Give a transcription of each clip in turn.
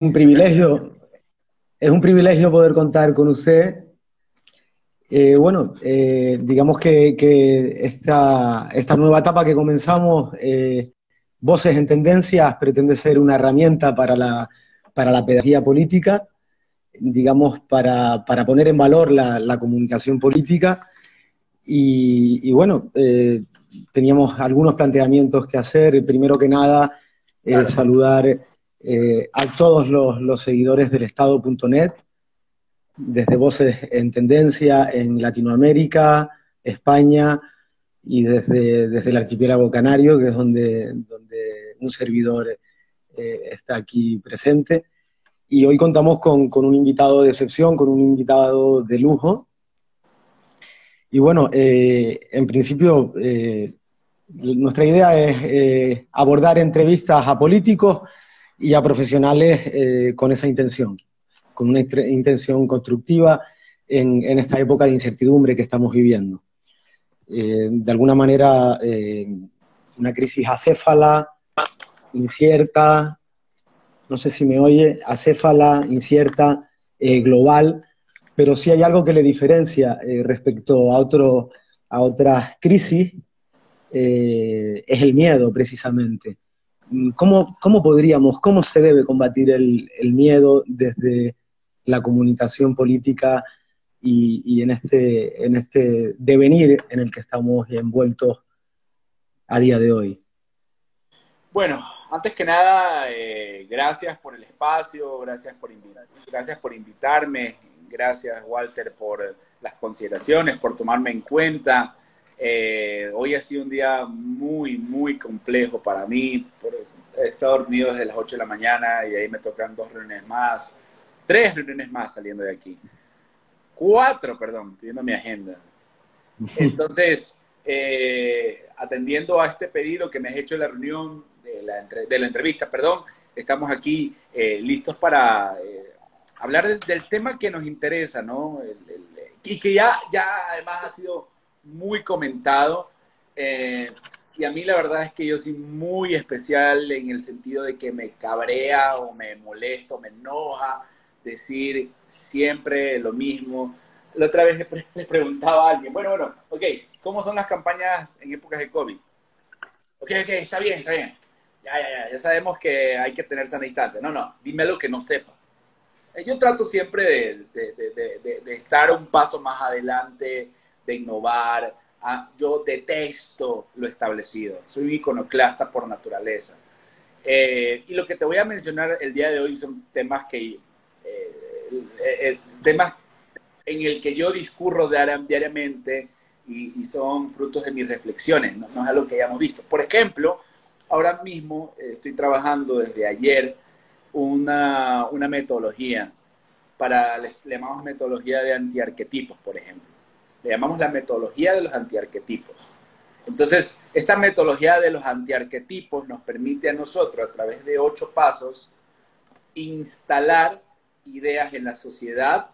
un privilegio, es un privilegio poder contar con usted. Eh, bueno, eh, digamos que, esta, esta, nueva etapa que comenzamos, eh, Voces en Tendencias, pretende ser una herramienta para la, para la pedagogía política, digamos, para, poner en valor la, comunicación política. Y, bueno, teníamos algunos planteamientos que hacer. Primero que nada, saludar eh, a todos los, seguidores del Estado.net, desde Voces en Tendencia en Latinoamérica, España y desde, desde el archipiélago canario, que es donde, donde un servidor eh, está aquí presente. Y hoy contamos con, un invitado de excepción, con un invitado de lujo. Y bueno, eh, en principio, nuestra idea es abordar entrevistas a políticos y a profesionales eh, con esa intención, con una intención constructiva en, esta época de incertidumbre que estamos viviendo. Eh, de alguna manera, eh, una crisis acéfala, incierta, no sé si me oye, acéfala, incierta, global, pero si hay algo que le diferencia respecto a, otro, a otras crisis, es el miedo precisamente. ¿Cómo, ¿Cómo, podríamos, cómo se debe combatir el, miedo desde la comunicación política y, en, este, en este devenir en el que estamos envueltos a día de hoy? Bueno, antes que nada, eh, gracias por el espacio, gracias por, gracias por invitarme, gracias Walter por las consideraciones, por tomarme en cuenta. Eh, hoy ha sido un día muy, muy complejo para mí. He estado dormido desde las 8 de la mañana y ahí me tocan dos reuniones más, tres reuniones más saliendo de aquí. Cuatro, perdón, estoy viendo mi agenda. Entonces, eh, atendiendo a este pedido que me has hecho de la reunión, de la, de la entrevista, perdón, estamos aquí eh, listos para hablar del, tema que nos interesa, ¿no? y que ya, ya además ha sido muy comentado. Eh, y a mí la verdad es que yo soy muy especial en el sentido de que me cabrea o me molesta o me enoja decir siempre lo mismo. La otra vez le, preguntaba a alguien, bueno, bueno, ok, ¿cómo son las campañas en épocas de COVID? Ok, ok, está bien, está bien. Ya, ya, ya, ya sabemos que hay que tener sana distancia. No, no, dime lo que no sepa. Eh, yo trato siempre de, de, de estar un paso más adelante, de innovar. Ah, yo detesto lo establecido. Soy un iconoclasta por naturaleza. Eh, y lo que te voy a mencionar el día de hoy son temas que eh, eh, temas en el que yo discurro diariamente y, son frutos de mis reflexiones, ¿no? es algo que hayamos visto. Por ejemplo, ahora mismo estoy trabajando desde ayer una, una metodología para, llamamos metodología de antiarquetipos, por ejemplo le llamamos la metodología de los antiarquetipos. Entonces, esta metodología de los antiarquetipos nos permite a nosotros, a través de ocho pasos, instalar ideas en la sociedad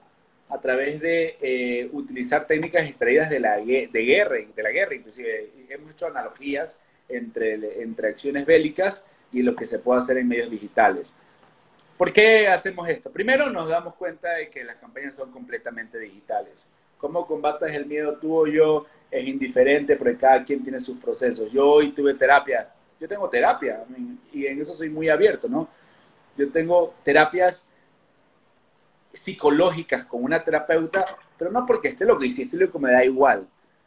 a través de eh, utilizar técnicas extraídas de la, de guerra, de la guerra, inclusive hemos hecho analogías entre, entre acciones bélicas y lo que se puede hacer en medios digitales. ¿Por qué hacemos esto? Primero nos damos cuenta de que las campañas son completamente digitales cómo combatas el miedo tú o yo es indiferente porque cada quien tiene sus procesos. Yo hoy tuve terapia, yo tengo terapia y en eso soy muy abierto, ¿no? Yo tengo terapias psicológicas con una terapeuta, pero no porque esté lo que hiciste lo que me da igual,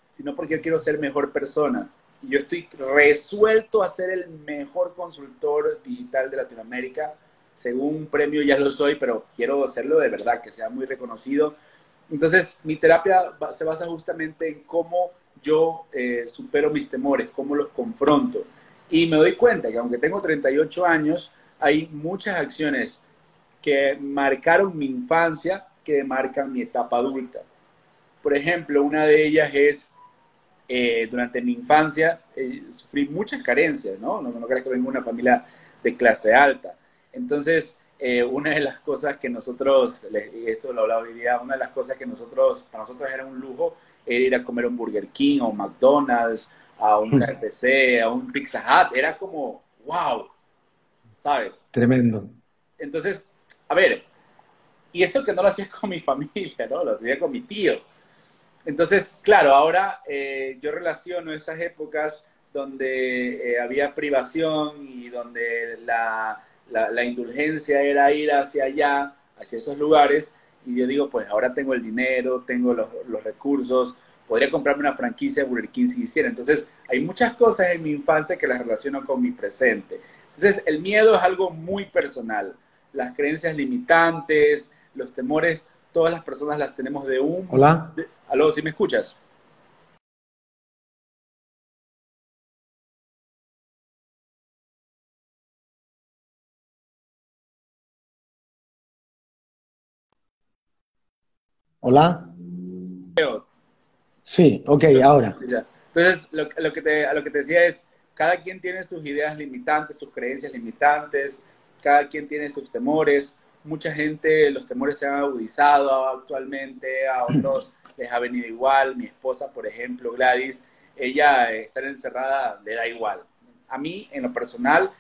sino porque yo quiero ser mejor persona. Y yo estoy resuelto a ser el mejor consultor digital de Latinoamérica. Según un premio ya lo soy, pero quiero hacerlo de verdad, que sea muy reconocido entonces, mi terapia se basa justamente en cómo yo eh, supero mis temores, cómo los confronto. Y me doy cuenta que aunque tengo 38 años, hay muchas acciones que marcaron mi infancia que marcan mi etapa adulta. Por ejemplo, una de ellas es, eh, durante mi infancia eh, sufrí muchas carencias, ¿no? ¿no? No creas que vengo de una familia de clase alta. Entonces, eh, una de las cosas que nosotros, y esto lo hablaba hoy día, una de las cosas que nosotros, para nosotros era un lujo, era ir a comer un Burger King o McDonald's, a un KFC, a un Pizza Hut, era como, wow, ¿sabes? Tremendo. Entonces, a ver, y eso que no lo hacía con mi familia, ¿no? Lo hacía con mi tío. Entonces, claro, ahora eh, yo relaciono esas épocas donde eh, había privación y donde la, la, indulgencia era ir hacia allá, hacia esos lugares, y yo digo, pues ahora tengo el dinero, tengo los, los recursos, podría comprarme una franquicia de Burger King si quisiera. Entonces, hay muchas cosas en mi infancia que las relaciono con mi presente. Entonces, el miedo es algo muy personal. Las creencias limitantes, los temores, todas las personas las tenemos de un... Hola. Aló, ¿sí me escuchas? Hola. Sí, ok, ahora. Entonces, lo, que te, a lo que te decía es, cada quien tiene sus ideas limitantes, sus creencias limitantes, cada quien tiene sus temores. Mucha gente, los temores se han agudizado actualmente, a otros les ha venido igual. Mi esposa, por ejemplo, Gladys, ella estar encerrada le da igual. A mí, en lo personal,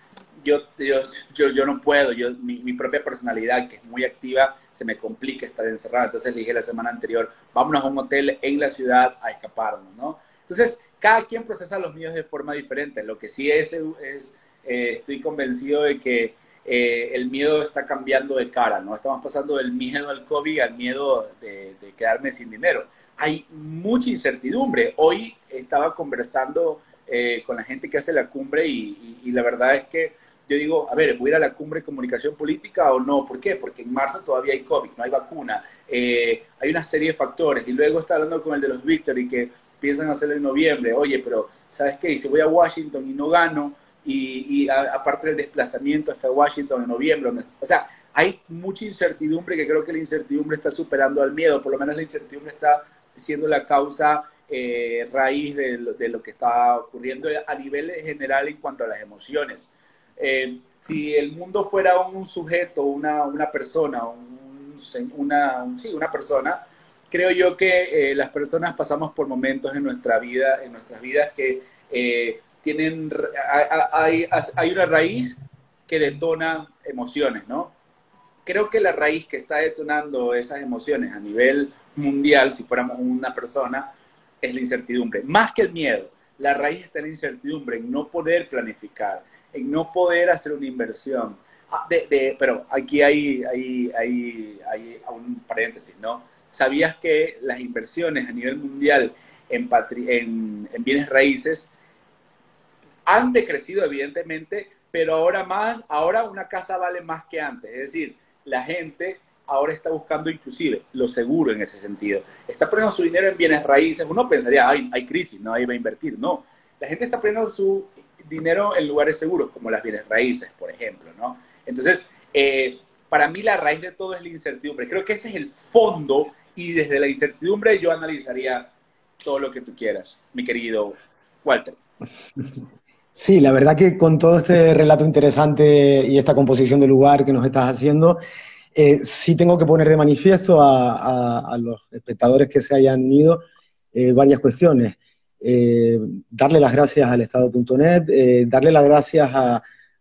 yo, yo, yo, no puedo, yo, mi, mi, propia personalidad, que es muy activa, se me complica estar encerrada. Entonces dije la semana anterior, vámonos a un hotel en la ciudad a escaparnos, ¿no? Entonces, cada quien procesa los míos de forma diferente. Lo que sí es, es eh, estoy convencido de que eh, el miedo está cambiando de cara, ¿no? Estamos pasando del miedo al COVID al miedo de, quedarme sin dinero. Hay mucha incertidumbre. Hoy estaba conversando eh, con la gente que hace la cumbre y, la verdad es que yo digo, a ver, ¿voy a ir a la cumbre de comunicación política o no? ¿Por qué? Porque en marzo todavía hay COVID, no hay vacuna, hay una serie de factores. Y luego está hablando con el de los Victory que piensan hacerlo en noviembre. Oye, pero ¿sabes qué? Y si voy a Washington y no gano, y, aparte del desplazamiento hasta Washington en noviembre, o sea, hay mucha incertidumbre que creo que la incertidumbre está superando al miedo, por lo menos la incertidumbre está siendo la causa eh, raíz de lo, que está ocurriendo a nivel general en cuanto a las emociones. Eh, si el mundo fuera un sujeto, una, una persona, una, sí, una persona, creo yo que eh, las personas pasamos por momentos en nuestra vida, en nuestras vidas que eh, tienen, hay, hay, una raíz que detona emociones, ¿no? Creo que la raíz que está detonando esas emociones a nivel mundial, si fuéramos una persona, es la incertidumbre. Más que el miedo, la raíz está en la incertidumbre, en no poder planificar, en no poder hacer una inversión. Ah, pero aquí hay, hay, hay, hay un paréntesis, ¿no? ¿Sabías que las inversiones a nivel mundial en, en, bienes raíces han decrecido evidentemente, pero ahora más, ahora una casa vale más que antes. Es decir, la gente ahora está buscando inclusive lo seguro en ese sentido. Está poniendo su dinero en bienes raíces. Uno pensaría, hay, hay crisis, no, ahí va a invertir. No, la gente está poniendo su dinero en lugares seguros, como las bienes raíces, por ejemplo, ¿no? Entonces, eh, para mí la raíz de todo es la incertidumbre. Creo que ese es el fondo y desde la incertidumbre yo analizaría todo lo que tú quieras, mi querido Walter. Sí, la verdad que con todo este relato interesante y esta composición del lugar que nos estás haciendo, eh, sí tengo que poner de manifiesto a, los espectadores que se hayan unido eh, varias cuestiones. Eh, darle las gracias al Estado.net, darle las gracias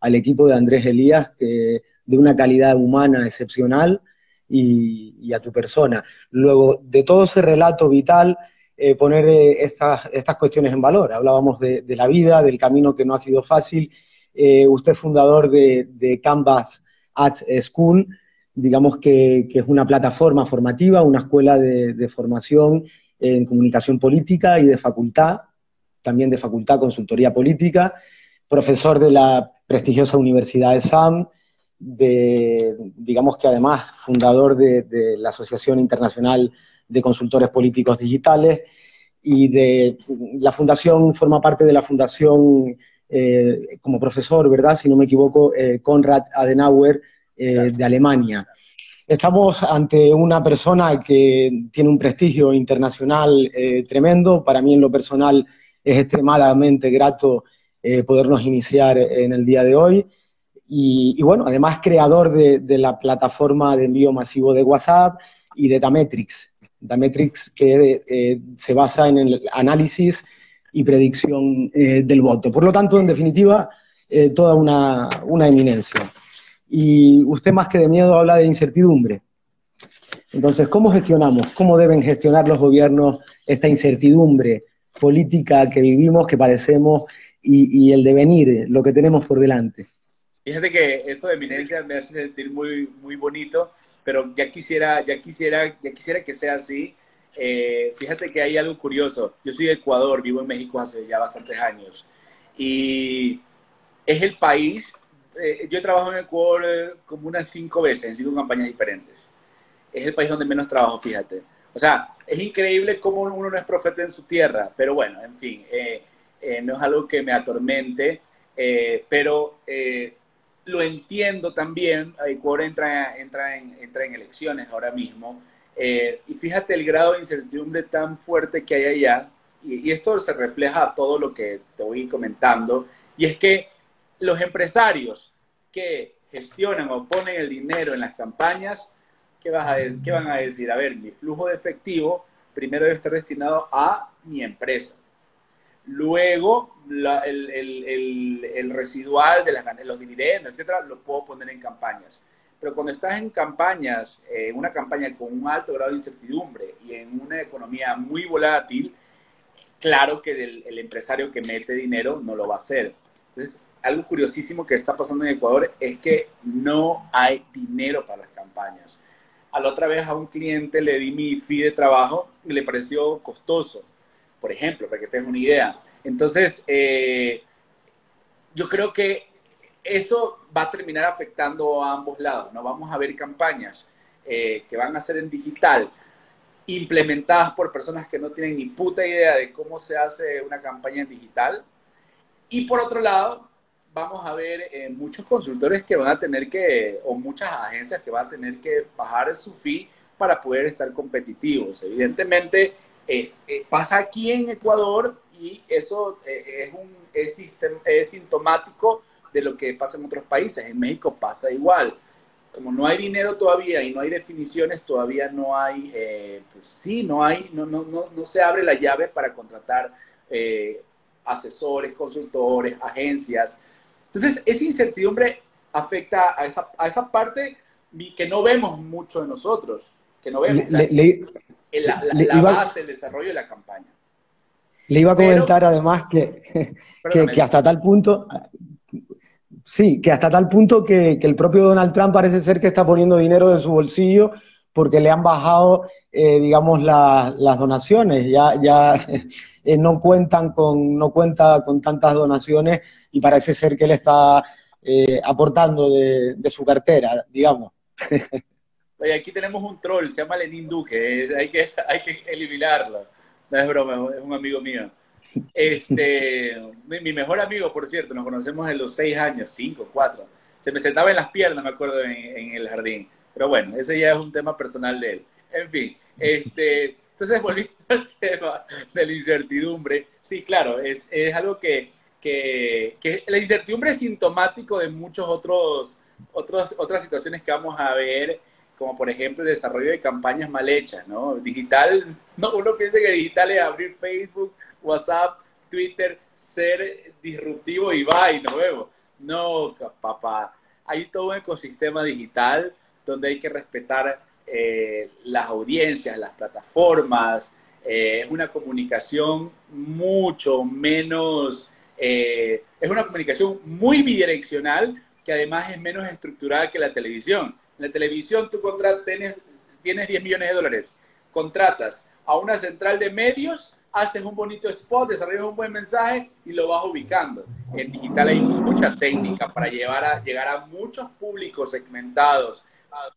al equipo de Andrés Elías, que de una calidad humana excepcional, y, a tu persona. Luego, de todo ese relato vital, eh, poner eh, estas, cuestiones en valor. Hablábamos de, la vida, del camino que no ha sido fácil. Eh, usted es fundador de, Canvas Arts School, digamos que, es una plataforma formativa, una escuela de, formación en comunicación política y de facultad, también de facultad consultoría política, profesor de la prestigiosa Universidad de SAM, de, digamos que además fundador de, la Asociación Internacional de Consultores Políticos Digitales y de la fundación, forma parte de la fundación eh, como profesor, ¿verdad? Si no me equivoco, eh, Konrad Adenauer eh, de Alemania. Estamos ante una persona que tiene un prestigio internacional tremendo. Para mí, en lo personal, es extremadamente grato podernos iniciar en el día de hoy. Y, bueno, además creador de, la plataforma de envío masivo de WhatsApp y de Dametrix. Dametrix que eh, se basa en el análisis y predicción eh, del voto. Por lo tanto, en definitiva, eh, toda una, eminencia. Y usted más que de miedo habla de incertidumbre. Entonces, ¿cómo gestionamos? ¿Cómo deben gestionar los gobiernos esta incertidumbre política que vivimos, que padecemos y, el devenir, lo que tenemos por delante? Fíjate que eso de eminencia me hace sentir muy, muy bonito, pero ya quisiera, ya quisiera, ya quisiera que sea así. Eh, fíjate que hay algo curioso. Yo soy de Ecuador, vivo en México hace ya bastantes años. Y es el país, eh, yo he trabajado en Ecuador eh, como unas cinco veces, en cinco campañas diferentes. Es el país donde menos trabajo, fíjate. O sea, es increíble cómo uno no es profeta en su tierra, pero bueno, en fin, no es algo que me atormente, pero lo entiendo también, Ecuador entra, entra, en, entra en elecciones ahora mismo, eh, y fíjate el grado de incertidumbre tan fuerte que hay allá, y, esto se refleja a todo lo que te voy comentando, y es que los empresarios que gestionan o ponen el dinero en las campañas, ¿qué, vas a, qué van a decir? A ver, mi flujo de efectivo primero debe estar destinado a mi empresa Luego, el, residual de las, los dividendos, etcétera, lo puedo poner en campañas. Pero cuando estás en campañas, en eh, una campaña con un alto grado de incertidumbre y en una economía muy volátil, claro que el, empresario que mete dinero no lo va a hacer. Entonces, algo curiosísimo que está pasando en Ecuador es que no hay dinero para las campañas. A la otra vez a un cliente le di mi fee de trabajo y le pareció costoso por ejemplo, para que tengas una idea. Entonces, eh, yo creo que eso va a terminar afectando a ambos lados, ¿no? Vamos a ver campañas eh, que van a ser en digital, implementadas por personas que no tienen ni puta idea de cómo se hace una campaña en digital. Y por otro lado, vamos a ver eh, muchos consultores que van a tener que, o muchas agencias que van a tener que bajar su fee para poder estar competitivos. Evidentemente, eh, eh, pasa aquí en Ecuador y eso es, un, es, es, sintomático de lo que pasa en otros países. En México pasa igual. Como no hay dinero todavía y no hay definiciones, todavía no hay, pues sí, no hay, no, no, no, no se abre la llave para contratar asesores, consultores, agencias. Entonces, esa incertidumbre afecta a esa, a esa parte que no vemos mucho de nosotros, que no vemos la, la, base, el desarrollo de la campaña. Le iba a comentar además que, que, hasta tal punto, sí, que hasta tal punto que, el propio Donald Trump parece ser que está poniendo dinero de su bolsillo porque le han bajado, eh, digamos, las donaciones. Ya, ya eh, no cuentan con, no cuenta con tantas donaciones y parece ser que él está eh, aportando de, de su cartera, digamos. Oye, aquí tenemos un troll, se llama Lenin Duque, hay, que, hay que eliminarlo. No es broma, es un amigo mío. Este, mi, mejor amigo, por cierto, nos conocemos de los seis años, cinco, cuatro. Se me sentaba en las piernas, me acuerdo, en, el jardín. Pero bueno, ese ya es un tema personal de él. En fin, este, entonces volviendo al tema de la incertidumbre, sí, claro, es, es algo que, que, la incertidumbre es sintomático de muchos otros, otros, otras situaciones que vamos a ver como por ejemplo el desarrollo de campañas mal hechas, ¿no? Digital, no, uno piensa que digital es abrir Facebook, WhatsApp, Twitter, ser disruptivo y va y nos vemos. No, papá, hay todo un ecosistema digital donde hay que respetar eh, las audiencias, las plataformas, eh, es una comunicación mucho menos, eh, es una comunicación muy bidireccional que además es menos estructurada que la televisión. En la televisión tú tienes, tienes 10 millones de dólares, contratas a una central de medios, haces un bonito spot, desarrollas un buen mensaje y lo vas ubicando. En digital hay mucha técnica para llevar a, llegar a muchos públicos segmentados.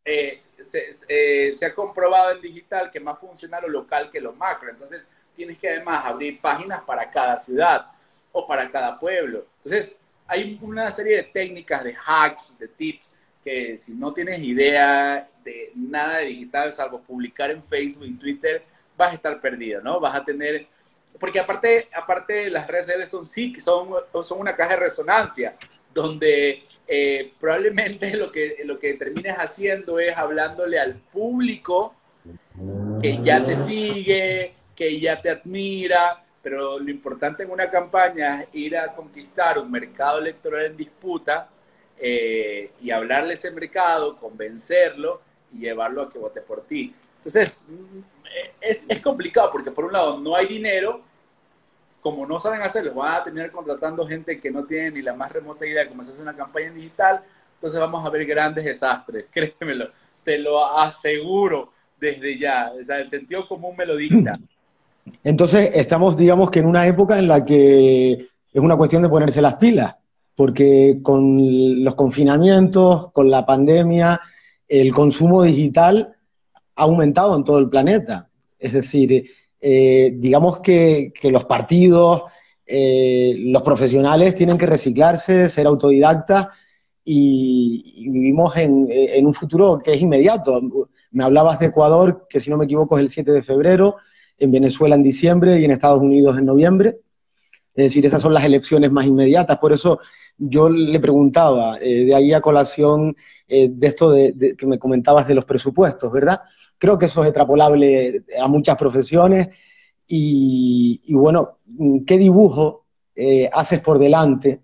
Eh, eh, se, ha comprobado en digital que más funciona lo local que lo macro. Entonces, tienes que además abrir páginas para cada ciudad o para cada pueblo. Entonces, hay una serie de técnicas, de hacks, de tips que si no tienes idea de nada de digital, salvo publicar en Facebook y Twitter, vas a estar perdido, ¿no? Vas a tener, porque aparte, aparte las redes sociales son sí, son, son una caja de resonancia, donde eh, probablemente lo que, lo que termines haciendo es hablándole al público que ya te sigue, que ya te admira, pero lo importante en una campaña es ir a conquistar un mercado electoral en disputa eh, y hablarle ese mercado, convencerlo y llevarlo a que vote por ti. Entonces, mm, es, es complicado porque por un lado no hay dinero, como no saben hacerlo, van a terminar contratando gente que no tiene ni la más remota idea de cómo se hace una campaña digital, entonces vamos a ver grandes desastres, créemelo, te lo aseguro desde ya, o sea, el sentido común me lo dicta. Entonces, estamos, digamos que en una época en la que es una cuestión de ponerse las pilas, porque con los confinamientos, con la pandemia, el consumo digital ha aumentado en todo el planeta. Es decir, eh, digamos que, los partidos, eh, los profesionales tienen que reciclarse, ser autodidactas y, vivimos en, un futuro que es inmediato. Me hablabas de Ecuador, que si no me equivoco es el 7 de febrero, en Venezuela en diciembre y en Estados Unidos en noviembre. Es decir, esas son las elecciones más inmediatas. Por eso yo le preguntaba, eh, de ahí a colación de esto de, que me comentabas de los presupuestos, ¿verdad? Creo que eso es extrapolable a muchas profesiones y, bueno, ¿qué dibujo eh, haces por delante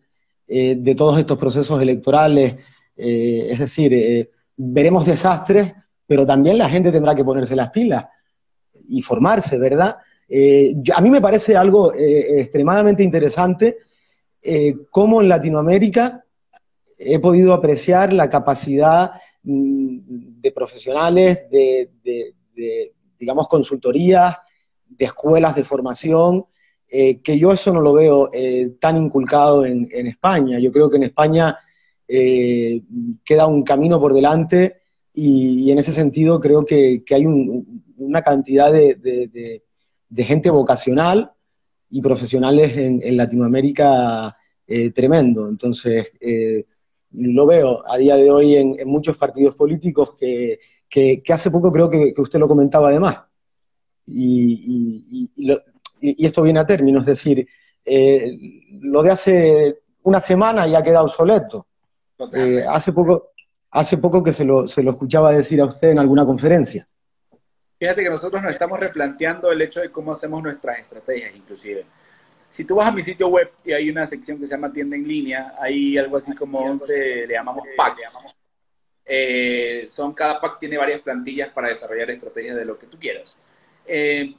eh, de todos estos procesos electorales? Eh, es decir, veremos desastres, pero también la gente tendrá que ponerse las pilas y formarse, ¿verdad? a mí me parece algo extremadamente interesante cómo en Latinoamérica he podido apreciar la capacidad de profesionales, de, digamos, consultorías, de escuelas de formación, eh, que yo eso no lo veo eh, tan inculcado en, España. Yo creo que en España eh, queda un camino por delante y, en ese sentido creo que, hay una cantidad de, gente vocacional y profesionales en, en Latinoamérica tremendo. Entonces, lo veo a día de hoy en, muchos partidos políticos que, hace poco creo que, usted lo comentaba además. Y, y, esto viene a término, es decir, eh, lo de hace una semana ya queda obsoleto. Eh, hace, poco, hace poco que se lo, se lo escuchaba decir a usted en alguna conferencia. Fíjate que nosotros nos estamos replanteando el hecho de cómo hacemos nuestras estrategias, inclusive. Si tú vas a mi sitio web y hay una sección que se llama tienda en línea, hay algo así como 11, le llamamos packs. Eh, son, cada pack tiene varias plantillas para desarrollar estrategias de lo que tú quieras. Eh,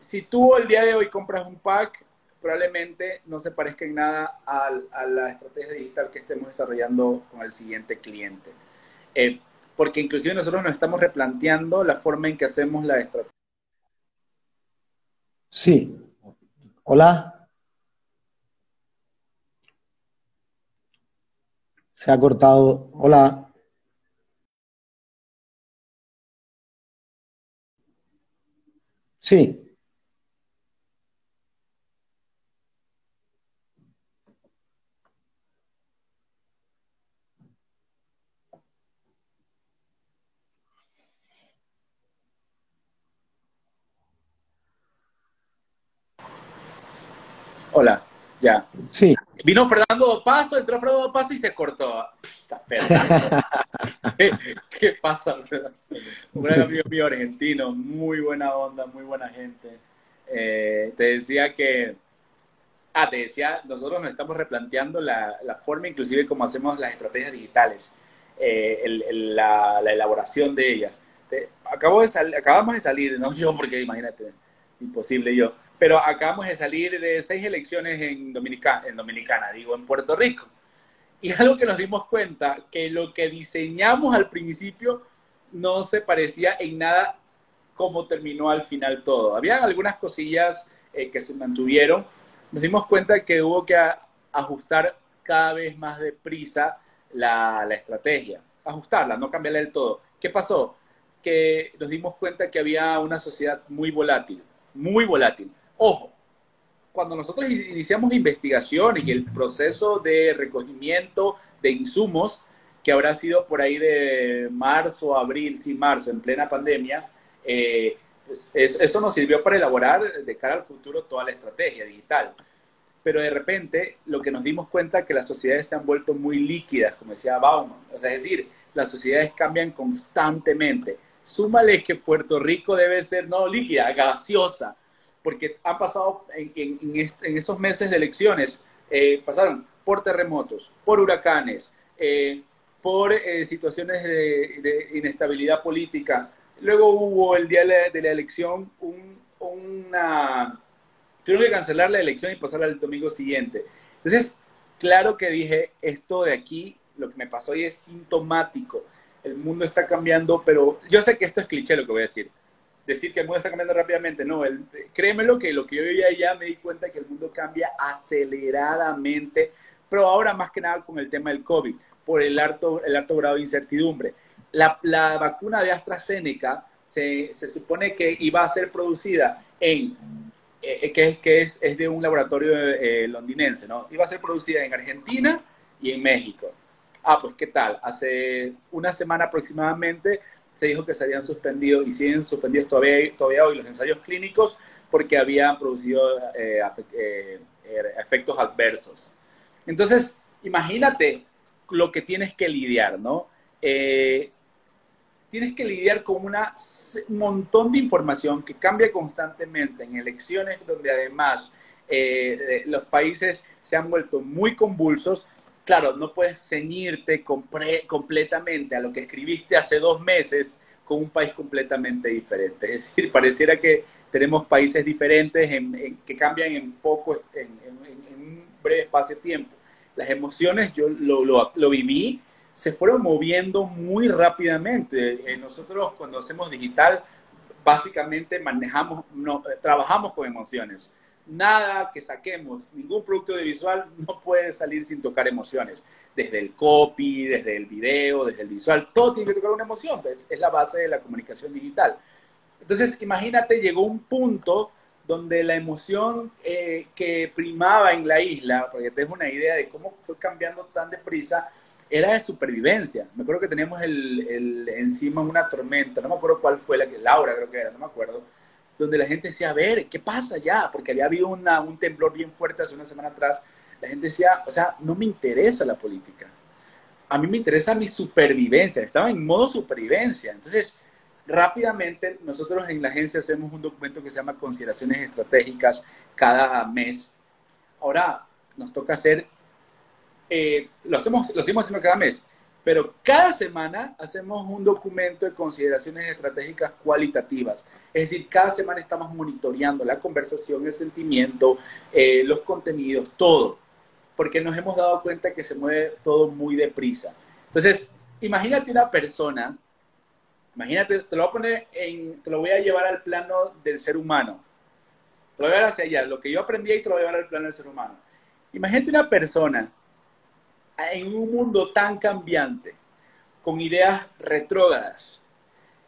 si tú el día de hoy compras un pack, probablemente no se parezca en nada a, la estrategia digital que estemos desarrollando con el siguiente cliente. Eh, porque inclusive nosotros nos estamos replanteando la forma en que hacemos la estrategia. Sí, Hola. Se ha cortado. Hola. Sí. Hola, ya. Sí. Vino Fernando Paso, entró Fernando Paso y se cortó. ¿Qué, ¿Qué, pasa? Un amigo mío argentino, muy buena onda, muy buena gente. Eh, te decía que, ah, te decía, nosotros nos estamos replanteando la, la forma inclusive como hacemos las estrategias digitales, eh, la, la, elaboración de ellas. acabo de acabamos de salir, no yo, porque imagínate, imposible yo pero acabamos de salir de seis elecciones en, Dominicana, en Dominicana, digo, en Puerto Rico. Y algo que nos dimos cuenta, que lo que diseñamos al principio no se parecía en nada como terminó al final todo. Había algunas cosillas eh, que se mantuvieron. Nos dimos cuenta que hubo que ajustar cada vez más deprisa la, la estrategia. Ajustarla, no cambiarla del todo. ¿Qué pasó? Que nos dimos cuenta que había una sociedad muy volátil, muy volátil Ojo, cuando nosotros iniciamos investigaciones y el proceso de recogimiento de insumos, que habrá sido por ahí de marzo, abril, sí, marzo, en plena pandemia, eh, pues eso nos sirvió para elaborar de cara al futuro toda la estrategia digital. Pero de repente lo que nos dimos cuenta es que las sociedades se han vuelto muy líquidas, como decía Bauman. O sea, es decir, las sociedades cambian constantemente. Súmale que Puerto Rico debe ser no líquida, gaseosa porque han pasado en, esos meses de elecciones, eh, pasaron por terremotos, por huracanes, eh, por eh, situaciones de, inestabilidad política. Luego hubo el día de la, elección un, una... Tuvieron que cancelar la elección y pasarla al domingo siguiente. Entonces, claro que dije, esto de aquí, lo que me pasó hoy es sintomático. El mundo está cambiando, pero yo sé que esto es cliché lo que voy a decir. Decir que el mundo está cambiando rápidamente, no. El, créemelo que lo que yo veía ya me di cuenta que el mundo cambia aceleradamente, pero ahora más que nada con el tema del COVID, por el alto, el alto grado de incertidumbre. La, la vacuna de AstraZeneca se, se, supone que iba a ser producida en eh, que, es, que es, es, de un laboratorio eh, londinense, ¿no? Iba a ser producida en Argentina y en México. Ah, pues qué tal. Hace una semana aproximadamente se dijo que se habían suspendido y siguen suspendidos todavía, todavía hoy los ensayos clínicos porque habían producido eh, efectos adversos. Entonces, imagínate lo que tienes que lidiar, ¿no? tienes que lidiar con una, un montón de información que cambia constantemente en elecciones donde además eh, los países se han vuelto muy convulsos. Claro, no puedes ceñirte completamente a lo que escribiste hace dos meses con un país completamente diferente. Es decir, pareciera que tenemos países diferentes que cambian en poco, en, un breve espacio de tiempo. Las emociones, yo lo, viví se fueron moviendo muy rápidamente. Eh, nosotros cuando hacemos digital, básicamente manejamos, trabajamos con emociones. Nada que saquemos, ningún producto audiovisual no puede salir sin tocar emociones. Desde el copy, desde el video, desde el visual, todo tiene que tocar una emoción. Es, es la base de la comunicación digital. Entonces, imagínate, llegó un punto donde la emoción eh, que primaba en la isla, porque te una idea de cómo fue cambiando tan deprisa, era de supervivencia. Me acuerdo que teníamos el, el, encima una tormenta, no me acuerdo cuál fue la que, Laura creo que era, no me acuerdo, donde la gente decía, a ver, ¿qué pasa ya? Porque había habido una, un temblor bien fuerte hace una semana atrás. La gente decía, o sea, no me interesa la política. A mí me interesa mi supervivencia. Estaba en modo supervivencia. Entonces, rápidamente, nosotros en la agencia hacemos un documento que se llama Consideraciones Estratégicas cada mes. Ahora, nos toca hacer eh, lo, hacemos, lo seguimos haciendo cada mes, pero cada semana hacemos un documento de consideraciones estratégicas cualitativas. Es decir, cada semana estamos monitoreando la conversación, el sentimiento, eh, los contenidos, todo, porque nos hemos dado cuenta que se mueve todo muy deprisa. Entonces, imagínate una persona, imagínate, te lo voy a poner en, te lo voy a llevar al plano del ser humano. Te lo voy a llevar hacia allá, lo que yo aprendí y te lo voy a llevar al plano del ser humano. Imagínate una persona en un mundo tan cambiante, con ideas retrógradas,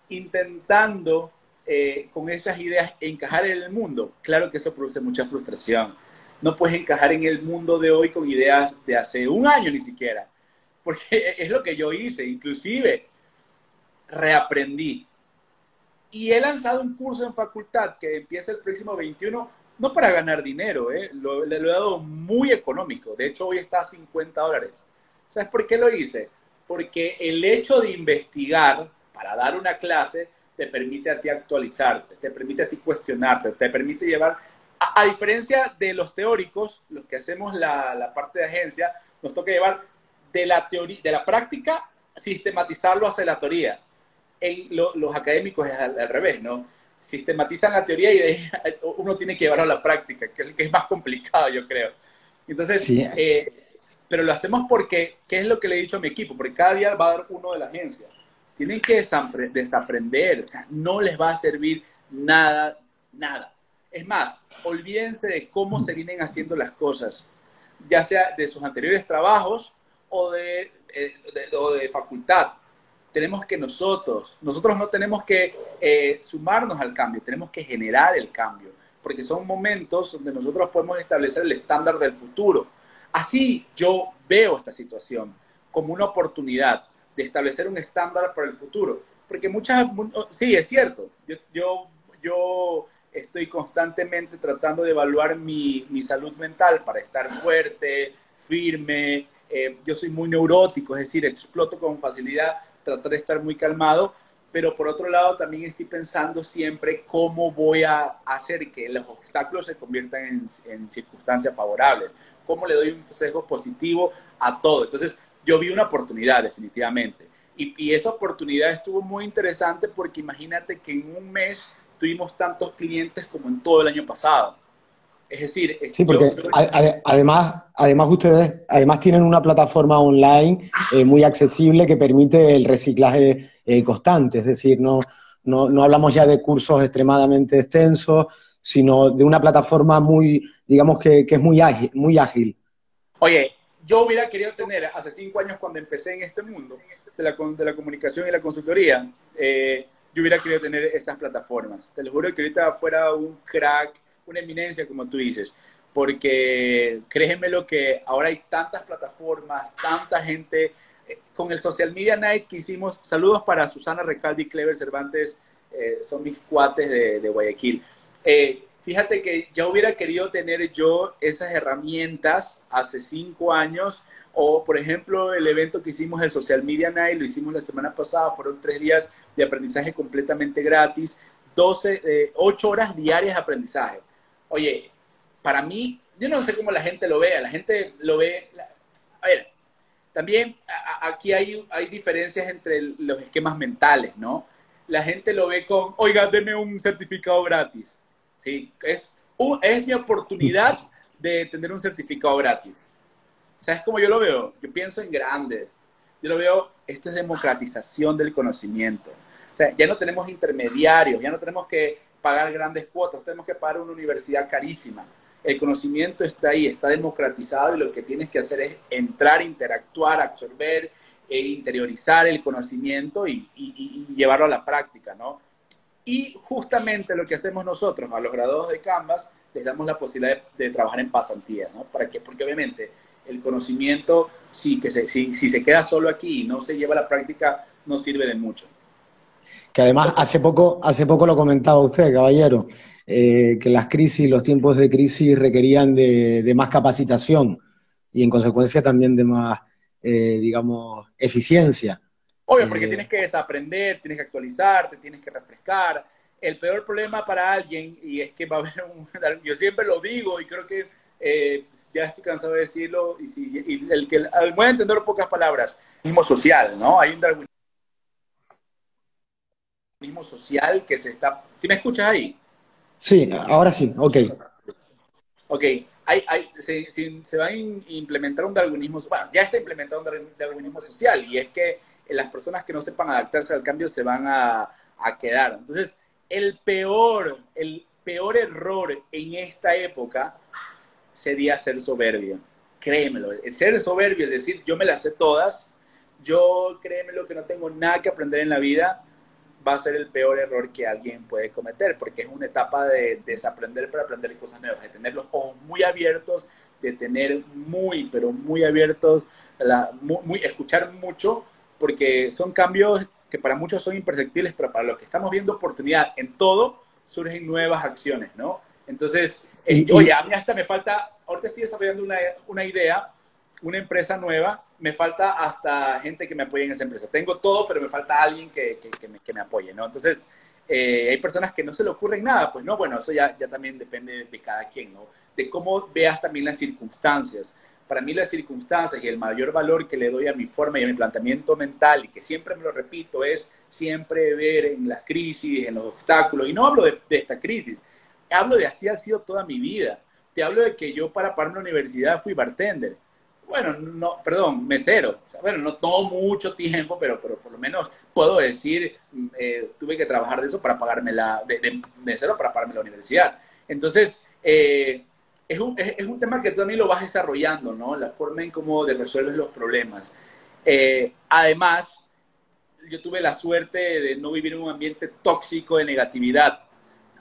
intentando eh, con esas ideas encajar en el mundo, claro que eso produce mucha frustración. No puedes encajar en el mundo de hoy con ideas de hace un año ni siquiera, porque es lo que yo hice, inclusive reaprendí. Y he lanzado un curso en facultad que empieza el próximo 21 no para ganar dinero, ¿eh? lo, he dado muy económico. De hecho, hoy está a 50 dólares. ¿Sabes por qué lo hice? Porque el hecho de investigar para dar una clase te permite a ti actualizarte, te permite a ti cuestionarte, te permite llevar, a, diferencia de los teóricos, los que hacemos la, la, parte de agencia, nos toca llevar de la, teoría, de la práctica, sistematizarlo hacia la teoría. En los académicos es al revés, ¿no? Sistematizan la teoría y de ahí uno tiene que llevarlo a la práctica, que, es más complicado, yo creo. Entonces, eh, pero lo hacemos porque, ¿qué es lo que le he dicho a mi equipo? Porque cada día va a dar uno de la agencia. Tienen que desaprender, o sea, no les va a servir nada, nada. Es más, olvídense de cómo se vienen haciendo las cosas, ya sea de sus anteriores trabajos o de, eh, o de facultad tenemos que nosotros, nosotros no tenemos que eh, sumarnos al cambio, tenemos que generar el cambio, porque son momentos donde nosotros podemos establecer el estándar del futuro. Así yo veo esta situación como una oportunidad de establecer un estándar para el futuro, porque muchas, sí, es cierto, yo, yo, yo estoy constantemente tratando de evaluar mi, mi salud mental para estar fuerte, firme, eh, yo soy muy neurótico, es decir, exploto con facilidad tratar de estar muy calmado, pero por otro lado también estoy pensando siempre cómo voy a hacer que los obstáculos se conviertan en, circunstancias favorables, cómo le doy un sesgo positivo a todo. Entonces, yo vi una oportunidad definitivamente. Y, y, esa oportunidad estuvo muy interesante porque imagínate que en un mes tuvimos tantos clientes como en todo el año pasado. Es decir, sí, porque además, además ustedes además tienen una plataforma online eh, muy accesible que permite el reciclaje eh, constante, es decir, no, no, no, hablamos ya de cursos extremadamente extensos, sino de una plataforma muy, digamos que, que es muy ágil, muy ágil. Oye, yo hubiera querido tener hace cinco años cuando empecé en este mundo de la, de la comunicación y la consultoría, eh, yo hubiera querido tener esas plataformas. Te lo juro que ahorita fuera un crack, una eminencia, como tú dices, porque créeme lo que ahora hay tantas plataformas, tanta gente. Eh, con el Social Media Night que hicimos, saludos para Susana Recaldi y Clever Cervantes, eh, son mis cuates de, Guayaquil. Eh, fíjate que ya hubiera querido tener yo esas herramientas hace cinco años o, por ejemplo, el evento que hicimos, el Social Media Night, lo hicimos la semana pasada, fueron tres días de aprendizaje completamente gratis, 12, eh, 8 horas diarias de aprendizaje. Oye, para mí, yo no sé cómo la gente lo vea, la gente lo ve, a ver, también aquí hay, hay diferencias entre los esquemas mentales, ¿no? La gente lo ve con, oiga, deme un certificado gratis. Sí, es, es mi oportunidad de tener un certificado gratis. ¿Sabes cómo yo lo veo? Yo pienso en grande. Yo lo veo, esto es democratización del conocimiento. O sea, ya no tenemos intermediarios, ya no tenemos que pagar grandes cuotas, tenemos que pagar una universidad carísima. El conocimiento está ahí, está democratizado y lo que tienes que hacer es entrar, interactuar, absorber e interiorizar el conocimiento y, y llevarlo a la práctica, ¿no? Y justamente lo que hacemos nosotros a los graduados de Canvas, les damos la posibilidad de, trabajar en pasantía, ¿no? ¿Para qué? Porque obviamente el conocimiento, si, que se, si, se queda solo aquí y no se lleva a la práctica, no sirve de mucho. Que además hace poco, hace poco lo comentaba usted, caballero, eh, que las crisis, los tiempos de crisis requerían de, más capacitación y en consecuencia también de más, eh, digamos, eficiencia. Obvio, porque eh, tienes que desaprender, tienes que actualizarte, tienes que refrescar. El peor problema para alguien, y es que va a haber un... Yo siempre lo digo y creo que eh, ya estoy cansado de decirlo, y, si, el que voy a entender pocas palabras, mismo social, ¿no? Hay un darwinismo social que se está... ¿Sí me escuchas ahí? Sí, ahora sí, ok. Ok, hay, hay, se, se, va a implementar un darwinismo, bueno, ya está implementado un darwinismo social, y es que las personas que no sepan adaptarse al cambio se van a, quedar. Entonces, el peor, el peor error en esta época sería ser soberbio. Créemelo, el ser soberbio, es decir, yo me las sé todas, yo créemelo que no tengo nada que aprender en la vida, va a ser el peor error que alguien puede cometer, porque es una etapa de desaprender para aprender cosas nuevas, de tener los ojos muy abiertos, de tener muy, pero muy abiertos, la, muy, escuchar mucho porque son cambios que para muchos son imperceptibles, pero para los que estamos viendo oportunidad en todo, surgen nuevas acciones, ¿no? Entonces, eh, oye, a mí hasta me falta, ahorita estoy desarrollando una, una, idea, una empresa nueva, me falta hasta gente que me apoye en esa empresa. Tengo todo, pero me falta alguien que, que, me, que me, apoye, ¿no? Entonces, eh, hay personas que no se le ocurren nada, pues no, bueno, eso ya, ya también depende de cada quien, ¿no? De cómo veas también las circunstancias para mí las circunstancias y el mayor valor que le doy a mi forma y a mi planteamiento mental, y que siempre me lo repito, es siempre ver en las crisis, en los obstáculos, y no hablo de, esta crisis, hablo de así ha sido toda mi vida. Te hablo de que yo para pararme a la universidad fui bartender. Bueno, no, perdón, mesero. bueno, no todo mucho tiempo, pero, pero por lo menos puedo decir, eh, tuve que trabajar de eso para pagarme la, de, mesero para pagarme la universidad. Entonces, eh, es un, es, un, tema que tú también lo vas desarrollando, ¿no? La forma en cómo de resuelves los problemas. Eh, además, yo tuve la suerte de no vivir en un ambiente tóxico de negatividad.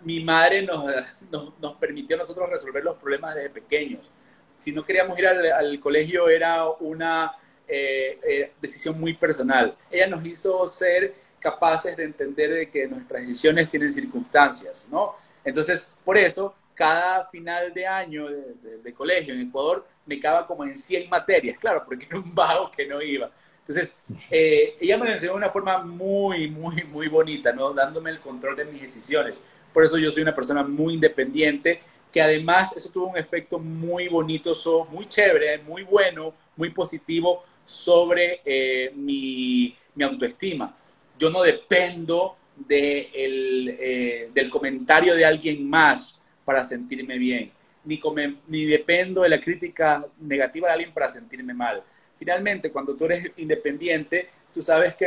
Mi madre nos, nos, permitió a nosotros resolver los problemas desde pequeños. Si no queríamos ir al, colegio era una eh, eh, decisión muy personal. Ella nos hizo ser capaces de entender de que nuestras decisiones tienen circunstancias, ¿no? Entonces, por eso cada final de año de, colegio en Ecuador me quedaba como en 100 materias, claro, porque era un vago que no iba. Entonces, eh, ella me lo enseñó de una forma muy, muy, muy bonita, ¿no? Dándome el control de mis decisiones. Por eso yo soy una persona muy independiente, que además eso tuvo un efecto muy bonito, muy chévere, muy bueno, muy positivo sobre eh, mi, mi, autoestima. Yo no dependo de el, eh, del comentario de alguien más para sentirme bien, ni, ni dependo de la crítica negativa de alguien para sentirme mal. Finalmente, cuando tú eres independiente, tú sabes que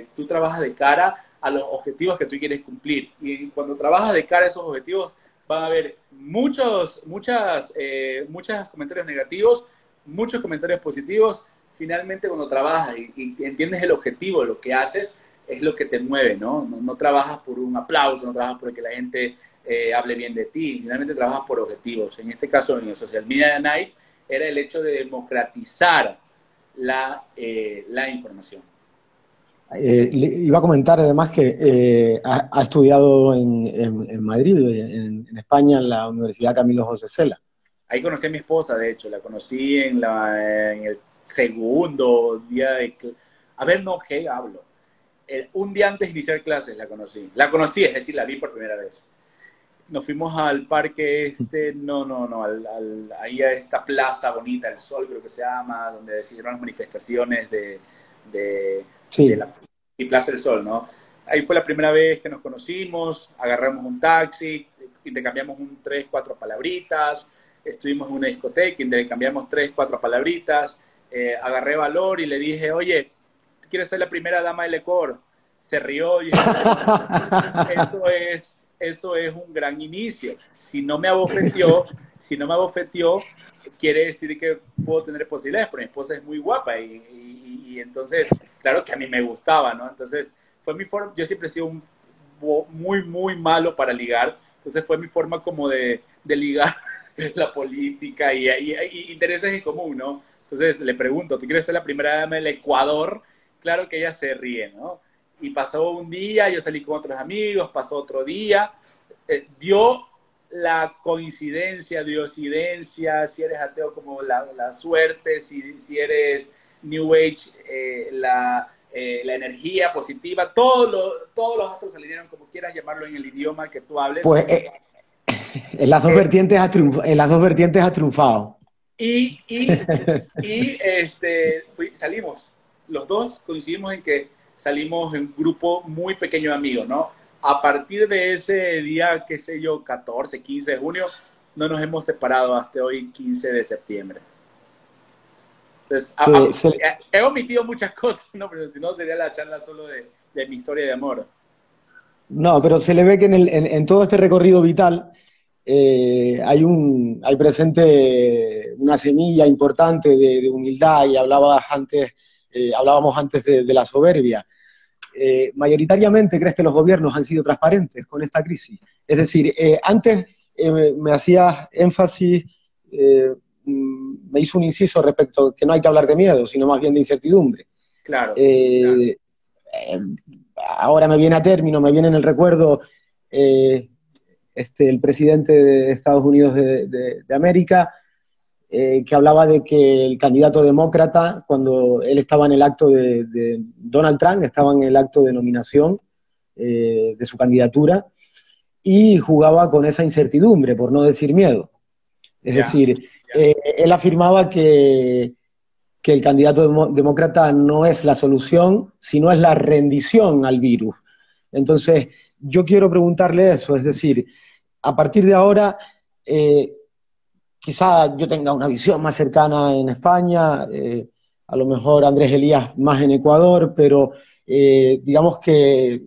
eh, tú trabajas de cara a los objetivos que tú quieres cumplir. Y cuando trabajas de cara a esos objetivos, van a haber muchos, muchas, eh, muchos comentarios negativos, muchos comentarios positivos. Finalmente, cuando trabajas y, entiendes el objetivo lo que haces, es lo que te mueve, ¿no? No, trabajas por un aplauso, no trabajas por que la gente eh, hable bien de ti, finalmente trabajas por objetivos. En este caso, en el Social Media Night, era el hecho de democratizar la, eh, la información. Eh, iba a comentar además que eh, ha, estudiado en, en, Madrid, en, España, en la Universidad Camilo José Cela. Ahí conocí a mi esposa, de hecho, la conocí en, la, en el segundo día de... A ver, no, ¿qué hablo? un día antes de iniciar clases la conocí. La conocí, es decir, la vi por primera vez. Nos fuimos al parque este, no, no, no, al, ahí a esta plaza bonita, el Sol creo que se llama, donde decidieron las manifestaciones de sí. de la Plaza del Sol, ¿no? Ahí fue la primera vez que nos conocimos, agarramos un taxi, intercambiamos un tres, cuatro palabritas, estuvimos en una discoteca, intercambiamos tres, cuatro palabritas, eh, agarré valor y le dije, oye, ¿quieres ser la primera dama del Ecuador? Se rió y eso es, eso es un gran inicio. Si no me abofeteó, si no me abofeteó, quiere decir que puedo tener posibilidades, porque mi esposa es muy guapa y, y, entonces, claro que a mí me gustaba, ¿no? Entonces, fue mi forma, yo siempre he sido un, muy, muy malo para ligar, entonces fue mi forma como de, ligar la política y, y, intereses en común, ¿no? Entonces le pregunto, ¿tú quieres ser la primera dama del Ecuador? Claro que ella se ríe, ¿no? Y pasó un día, yo salí con otros amigos, pasó otro día, eh, dio la coincidencia, diosidencia, si eres ateo como la, la suerte, si, si, eres New Age, eh, la, eh, la, energía positiva, todo todos los astros se alinearon como quieras llamarlo en el idioma que tú hables. Pues eh, en, las dos vertientes ha en las dos vertientes ha triunfado. Y, y, y este, salimos, los dos coincidimos en que salimos en un grupo muy pequeño de amigos, ¿no? a partir de ese día, qué sé yo, 14, 15 de junio, no nos hemos separado hasta hoy, 15 de septiembre. Entonces, he omitido muchas cosas, ¿no? pero si no sería la charla solo de, mi historia de amor. No, pero se le ve que en, el, en, todo este recorrido vital eh, hay, un, hay presente una semilla importante de, humildad y hablaba antes, eh, hablábamos antes de, de la soberbia. Eh, mayoritariamente crees que los gobiernos han sido transparentes con esta crisis. Es decir, antes me hacías énfasis, me hizo un inciso respecto a que no hay que hablar de miedo, sino más bien de incertidumbre. Claro. ahora me viene a término, me viene en el recuerdo este, el presidente de Estados Unidos de América eh, que hablaba de que el candidato demócrata, cuando él estaba en el acto de, Donald Trump, estaba en el acto de nominación eh, de su candidatura, y jugaba con esa incertidumbre, por no decir miedo. Es decir, eh, él afirmaba que, que el candidato demócrata no es la solución, sino es la rendición al virus. Entonces, yo quiero preguntarle eso, es decir, a partir de ahora, quizá yo tenga una visión más cercana en España, eh, a lo mejor Andrés Elías más en Ecuador, pero eh, digamos que,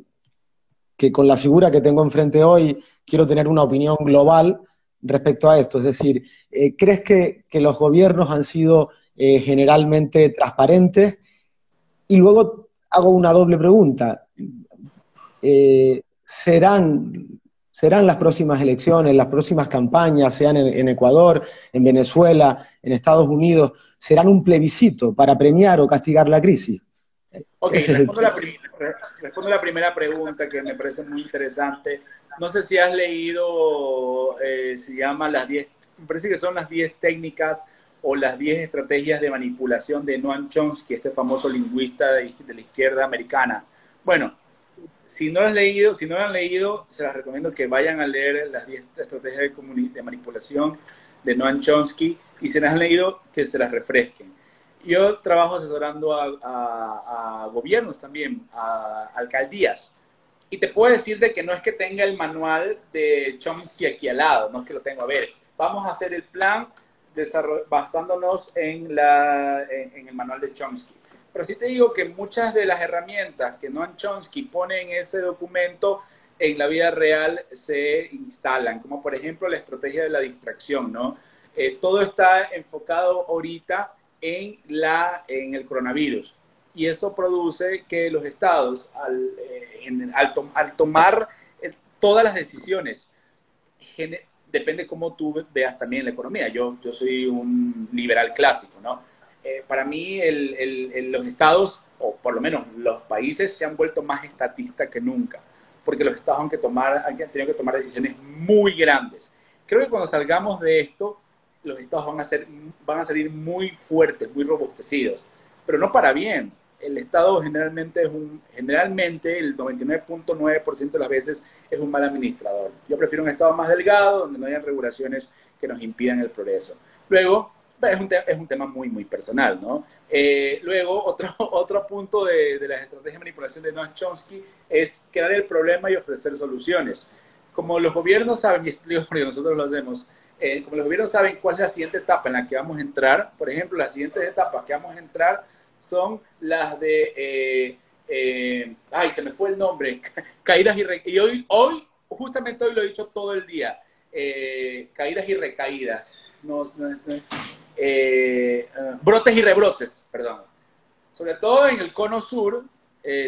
que con la figura que tengo enfrente hoy quiero tener una opinión global respecto a esto. Es decir, eh, ¿crees que, los gobiernos han sido generalmente transparentes? Y luego hago una doble pregunta. ¿Serán serán las próximas elecciones, las próximas campañas, sean en, Ecuador, en Venezuela, en Estados Unidos, serán un plebiscito para premiar o castigar la crisis. Ok, respondo, la respondo, la primera pregunta que me parece muy interesante. No sé si has leído, eh, se llama las 10, me parece que son las 10 técnicas o las 10 estrategias de manipulación de Noam Chomsky, este famoso lingüista de, de la izquierda americana. Bueno, si no lo han leído, si no han leído, se las recomiendo que vayan a leer las 10 estrategias de, manipulación de Noam Chomsky y si las han leído, que se las refresquen. Yo trabajo asesorando a, gobiernos también, a alcaldías. Y te puedo decir de que no es que tenga el manual de Chomsky aquí al lado, no es que lo tengo a ver. Vamos a hacer el plan basándonos en, la, en, el manual de Chomsky. Pero sí te digo que muchas de las herramientas que Noam Chomsky pone en ese documento en la vida real se instalan, como por ejemplo la estrategia de la distracción, ¿no? Eh, todo está enfocado ahorita en, la, en el coronavirus y eso produce que los estados, al, eh, al, tomar eh, todas las decisiones, depende cómo tú veas también la economía. Yo, yo soy un liberal clásico, ¿no? Eh, para mí el, los estados, o por lo menos los países, se han vuelto más estatistas que nunca, porque los estados han, que tomar, han tenido que tomar decisiones muy grandes. Creo que cuando salgamos de esto, los estados van a, ser, van a salir muy fuertes, muy robustecidos, pero no para bien el Estado generalmente es un, generalmente el 99.9% de las veces es un mal administrador. Yo prefiero un Estado más delgado, donde no haya regulaciones que nos impidan el progreso. Luego, es un, es un tema muy, muy personal, ¿no? Eh, luego, otro, otro punto de, de la estrategia de manipulación de Noam Chomsky es crear el problema y ofrecer soluciones. Como los gobiernos saben, y porque nosotros lo hacemos, eh, como los gobiernos saben cuál es la siguiente etapa en la que vamos a entrar, por ejemplo, las siguientes etapas que vamos a entrar son las de, eh, eh, ay, se me fue el nombre, caídas y. Y hoy, hoy, justamente hoy lo he dicho todo el día, eh, caídas y recaídas, no, brotes y rebrotes, perdón. Sobre todo en el cono sur,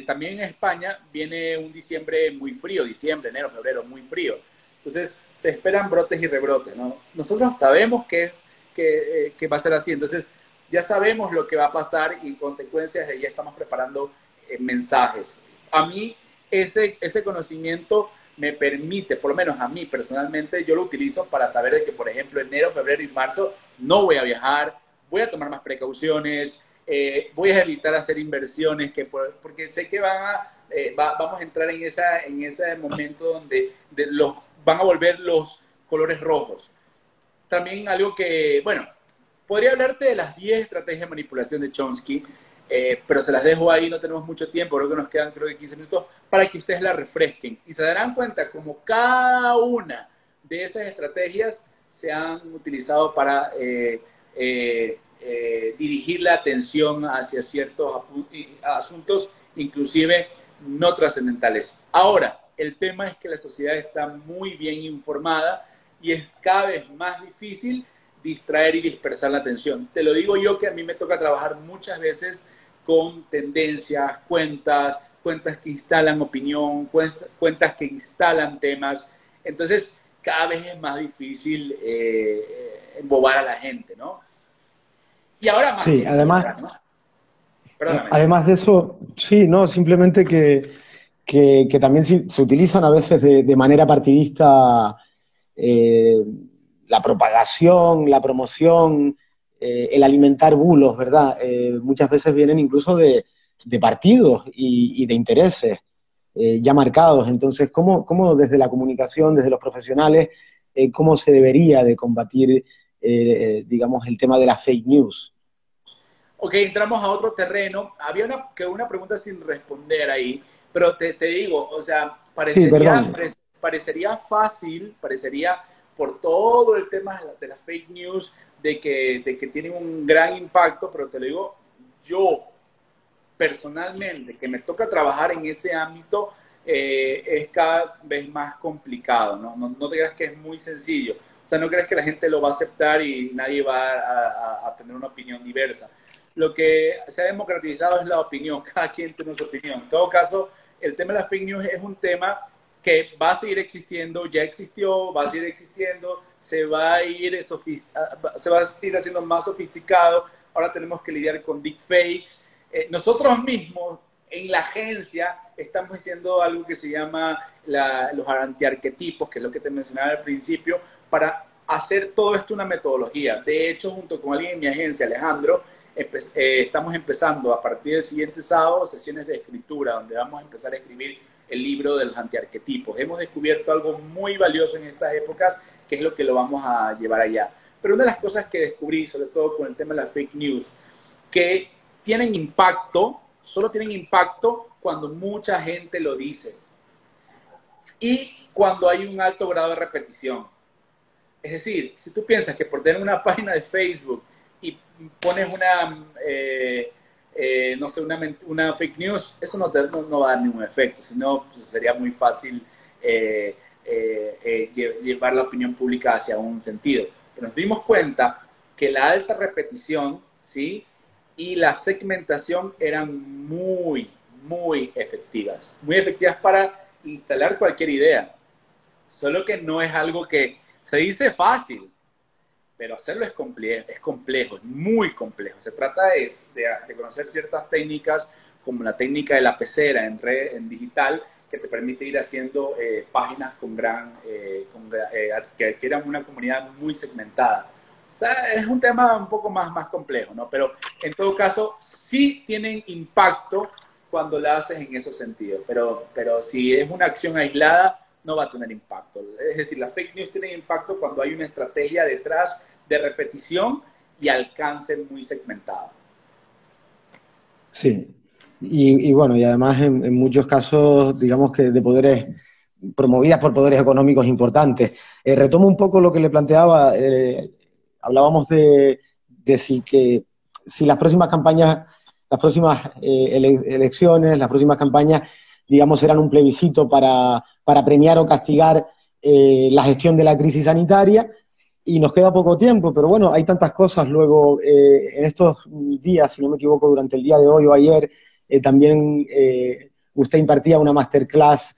también en España, viene un diciembre muy frío, diciembre, enero, febrero, muy frío. Entonces, se esperan brotes y rebrotes, ¿no? Nosotros sabemos que, es, que, que va a ser así, entonces ya sabemos lo que va a pasar y en consecuencias de ya estamos preparando eh, mensajes. A mí ese, ese conocimiento me permite, por lo menos a mí personalmente, yo lo utilizo para saber de que, por ejemplo, enero, febrero y marzo no voy a viajar, voy a tomar más precauciones, eh, voy a evitar hacer inversiones, que porque sé que van a, eh, vamos a entrar en, esa, en ese momento donde los, van a volver los colores rojos. También algo que, bueno, Podría hablarte de las 10 estrategias de manipulación de Chomsky, eh, pero se las dejo ahí, no tenemos mucho tiempo, creo que nos quedan creo que 15 minutos para que ustedes la refresquen y se darán cuenta como cada una de esas estrategias se han utilizado para eh, eh, dirigir la atención hacia ciertos asuntos, inclusive no trascendentales. Ahora, el tema es que la sociedad está muy bien informada y es cada vez más difícil distraer y dispersar la atención. Te lo digo yo que a mí me toca trabajar muchas veces con tendencias, cuentas, cuentas que instalan opinión, cuentas que instalan temas. Entonces, cada vez es más difícil eh, embobar a la gente, ¿no? Y ahora más. Sí, además. Además de eso, sí, no, simplemente que, que, también se, utilizan a veces de, manera partidista eh, la propagación, la promoción, eh, el alimentar bulos, ¿verdad? Eh, muchas veces vienen incluso de, partidos y, de intereses ya marcados. Entonces, ¿cómo, ¿cómo, desde la comunicación, desde los profesionales, cómo se debería de combatir, digamos, el tema de la fake news? Ok, entramos a otro terreno. Había una, que una pregunta sin responder ahí, pero te, digo, o sea, parecería, parecería fácil, parecería por todo el tema de las fake news, de que, de que tienen un gran impacto, pero te lo digo, yo personalmente, que me toca trabajar en ese ámbito, eh, es cada vez más complicado, ¿no? ¿no? te creas que es muy sencillo. O sea, no crees que la gente lo va a aceptar y nadie va a, a, tener una opinión diversa. Lo que se ha democratizado es la opinión, cada quien tiene su opinión. En todo caso, el tema de las fake news es un tema que va a seguir existiendo, ya existió, va a seguir existiendo, se va a ir, se va a ir haciendo más sofisticado. Ahora tenemos que lidiar con deepfakes. Eh, nosotros mismos en la agencia estamos haciendo algo que se llama los antiarquetipos, que es lo que te mencionaba al principio, para hacer todo esto una metodología. De hecho, junto con alguien en mi agencia, Alejandro, eh, estamos empezando a partir del siguiente sábado sesiones de escritura, donde vamos a empezar a escribir el libro de los antiarquetipos. Hemos descubierto algo muy valioso en estas épocas, que es lo que lo vamos a llevar allá. Pero una de las cosas que descubrí, sobre todo con el tema de la fake news, que tienen impacto, solo tienen impacto cuando mucha gente lo dice y cuando hay un alto grado de repetición. Es decir, si tú piensas que por tener una página de Facebook y pones una, eh, eh, no sé, una, fake news, eso no, no, va a dar ningún efecto, sino pues, sería muy fácil eh, llevar la opinión pública hacia un sentido. Pero nos dimos cuenta que la alta repetición, ¿sí? Y la segmentación eran muy, muy efectivas. Muy efectivas para instalar cualquier idea. Solo que no es algo que se dice fácil, pero hacerlo es complejo, es complejo, muy complejo. Se trata de, de, conocer ciertas técnicas, como la técnica de la pecera en red, en digital, que te permite ir haciendo eh, páginas con gran, eh, eh, que adquieran una comunidad muy segmentada. O sea, es un tema un poco más, más complejo, ¿no? Pero en todo caso, sí tienen impacto cuando la haces en esos sentidos, pero, pero si es una acción aislada, no va a tener impacto. Es decir, las fake news tienen impacto cuando hay una estrategia detrás de repetición y alcance muy segmentado. Sí, y, bueno, y además en, muchos casos, digamos que de poderes promovidas por poderes económicos importantes. Eh, retomo un poco lo que le planteaba, eh, hablábamos de, si, que, si las próximas campañas, las próximas eh, elecciones, las próximas campañas, digamos, eran un plebiscito para, para premiar o castigar eh, la gestión de la crisis sanitaria y nos queda poco tiempo, pero bueno, hay tantas cosas. Luego, eh, en estos días, si no me equivoco, durante el día de hoy o ayer, eh, también usted impartía una masterclass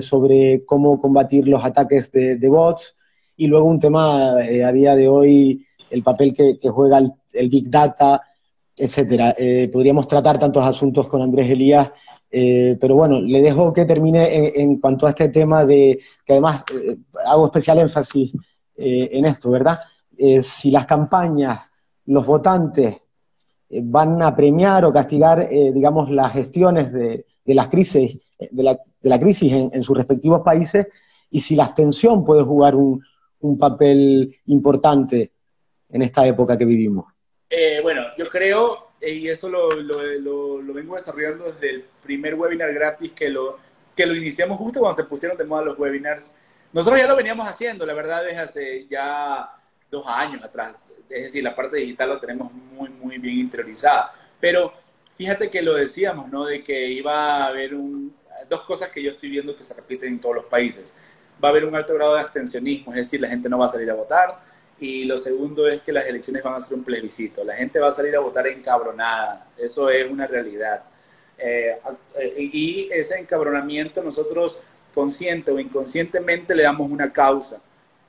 sobre cómo combatir los ataques de, bots y luego un tema a día de hoy, el papel que, juega el, Big Data, etcétera. podríamos tratar tantos asuntos con Andrés Elías eh, pero bueno, le dejo que termine en, cuanto a este tema de, que además eh, hago especial énfasis eh, en esto, ¿verdad? si las campañas, los votantes van a premiar o castigar, digamos, las gestiones de, las crisis, de la, crisis en, sus respectivos países, y si la abstención puede jugar un, papel importante en esta época que vivimos. bueno, yo creo eh, y eso lo, lo, lo, vengo desarrollando desde el primer webinar gratis que lo, que lo iniciamos justo cuando se pusieron de moda los webinars. Nosotros ya lo veníamos haciendo, la verdad, desde hace ya dos años atrás. Es decir, la parte digital lo tenemos muy, muy bien interiorizada. Pero fíjate que lo decíamos, ¿no? De que iba a haber un, dos cosas que yo estoy viendo que se repiten en todos los países. Va a haber un alto grado de abstencionismo, es decir, la gente no va a salir a votar y lo segundo es que las elecciones van a ser un plebiscito. La gente va a salir a votar encabronada, eso es una realidad. Eh, eh, y ese encabronamiento nosotros consciente o inconscientemente le damos una causa.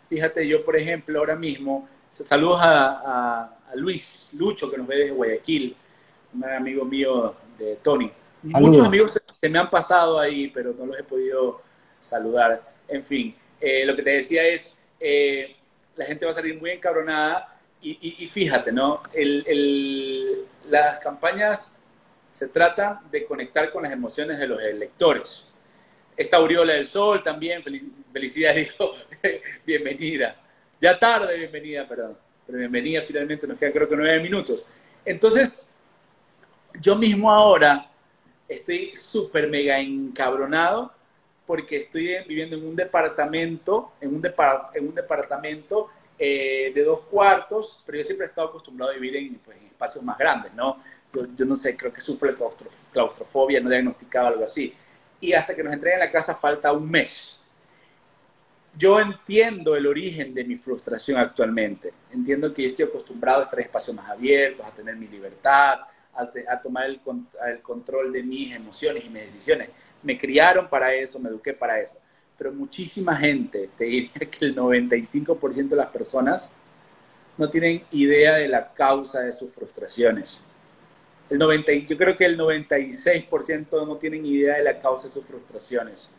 Fíjate, yo por ejemplo ahora mismo, saludos a, Luis Lucho que nos ve desde Guayaquil, un amigo mío de Tony. Muchos amigos se, me han pasado ahí, pero no los he podido saludar. En fin, eh, lo que te decía es, la gente va a salir muy encabronada y, fíjate, ¿no? las campañas se tratan de conectar con las emociones de los electores. Esta aureola del sol también, felicidad, dijo, bienvenida. Ya tarde, bienvenida, perdón. Pero bienvenida, finalmente nos quedan creo que nueve minutos. Entonces, yo mismo ahora estoy súper mega encabronado porque estoy viviendo en un departamento, en un, en un departamento eh, de dos cuartos, pero yo siempre he estado acostumbrado a vivir en, pues, espacios más grandes, ¿no? Yo, no sé, creo que sufre claustrofobia, no diagnosticado algo así. Y hasta que nos entreguen la casa falta un mes. Yo entiendo el origen de mi frustración actualmente. Entiendo que yo estoy acostumbrado a estar en espacios más abiertos, a tener mi libertad, a, tomar el, el control de mis emociones y mis decisiones me criaron para eso, me eduqué para eso. Pero muchísima gente, te diría que el 95% de las personas no tienen idea de la causa de sus frustraciones. El 90, yo creo que el 96% no tienen idea de la causa de sus frustraciones.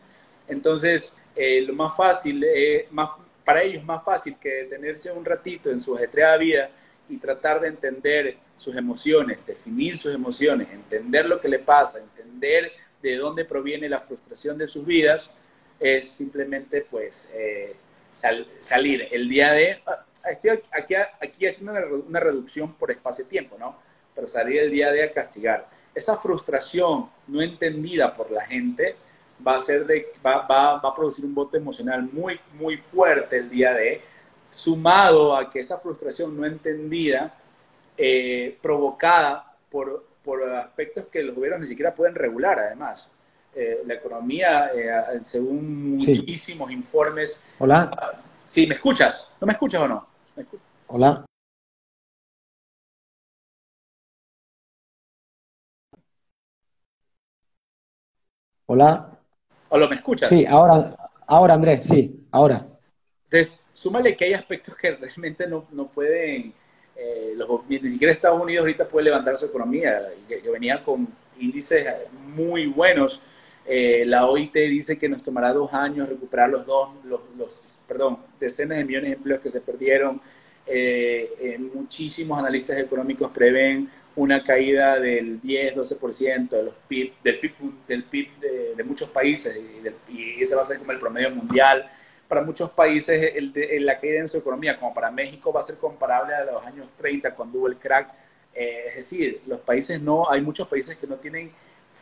Entonces, eh, lo más fácil, eh, más, para ellos es más fácil que detenerse un ratito en su ajetreada vida y tratar de entender sus emociones, definir sus emociones, entender lo que le pasa, entender de dónde proviene la frustración de sus vidas, es simplemente pues eh, salir el día de... Ah, estoy aquí, aquí haciendo una, reducción por espacio-tiempo, ¿no? pero salir el día de a castigar. Esa frustración no entendida por la gente va a, ser de, va, va, va a producir un voto emocional muy, muy fuerte el día de, sumado a que esa frustración no entendida, eh, provocada por, por, aspectos que los gobiernos ni siquiera pueden regular, además. Eh, la economía, eh, según muchísimos informes... Hola. sí, ¿me escuchas? ¿No me escuchas o no? Hola. Hola. Hola, ¿me escuchas? Sí, ahora, ahora Andrés, sí, ahora. Entonces, súmale que hay aspectos que realmente no, no pueden, eh, los, ni siquiera Estados Unidos ahorita puede levantar su economía. Yo venía con índices muy buenos. Eh, la OIT dice que nos tomará dos años recuperar los dos, los, perdón, decenas de millones de empleos que se perdieron. Eh, muchísimos analistas económicos prevén una caída del 10-12% de los PIB, del PIB, del PIB de, muchos países y, ese va a ser como el promedio mundial. Para muchos países el la caída en su economía, como para México, va a ser comparable a los años 30 cuando hubo el crack. Eh, es decir, los países no, hay muchos países que no tienen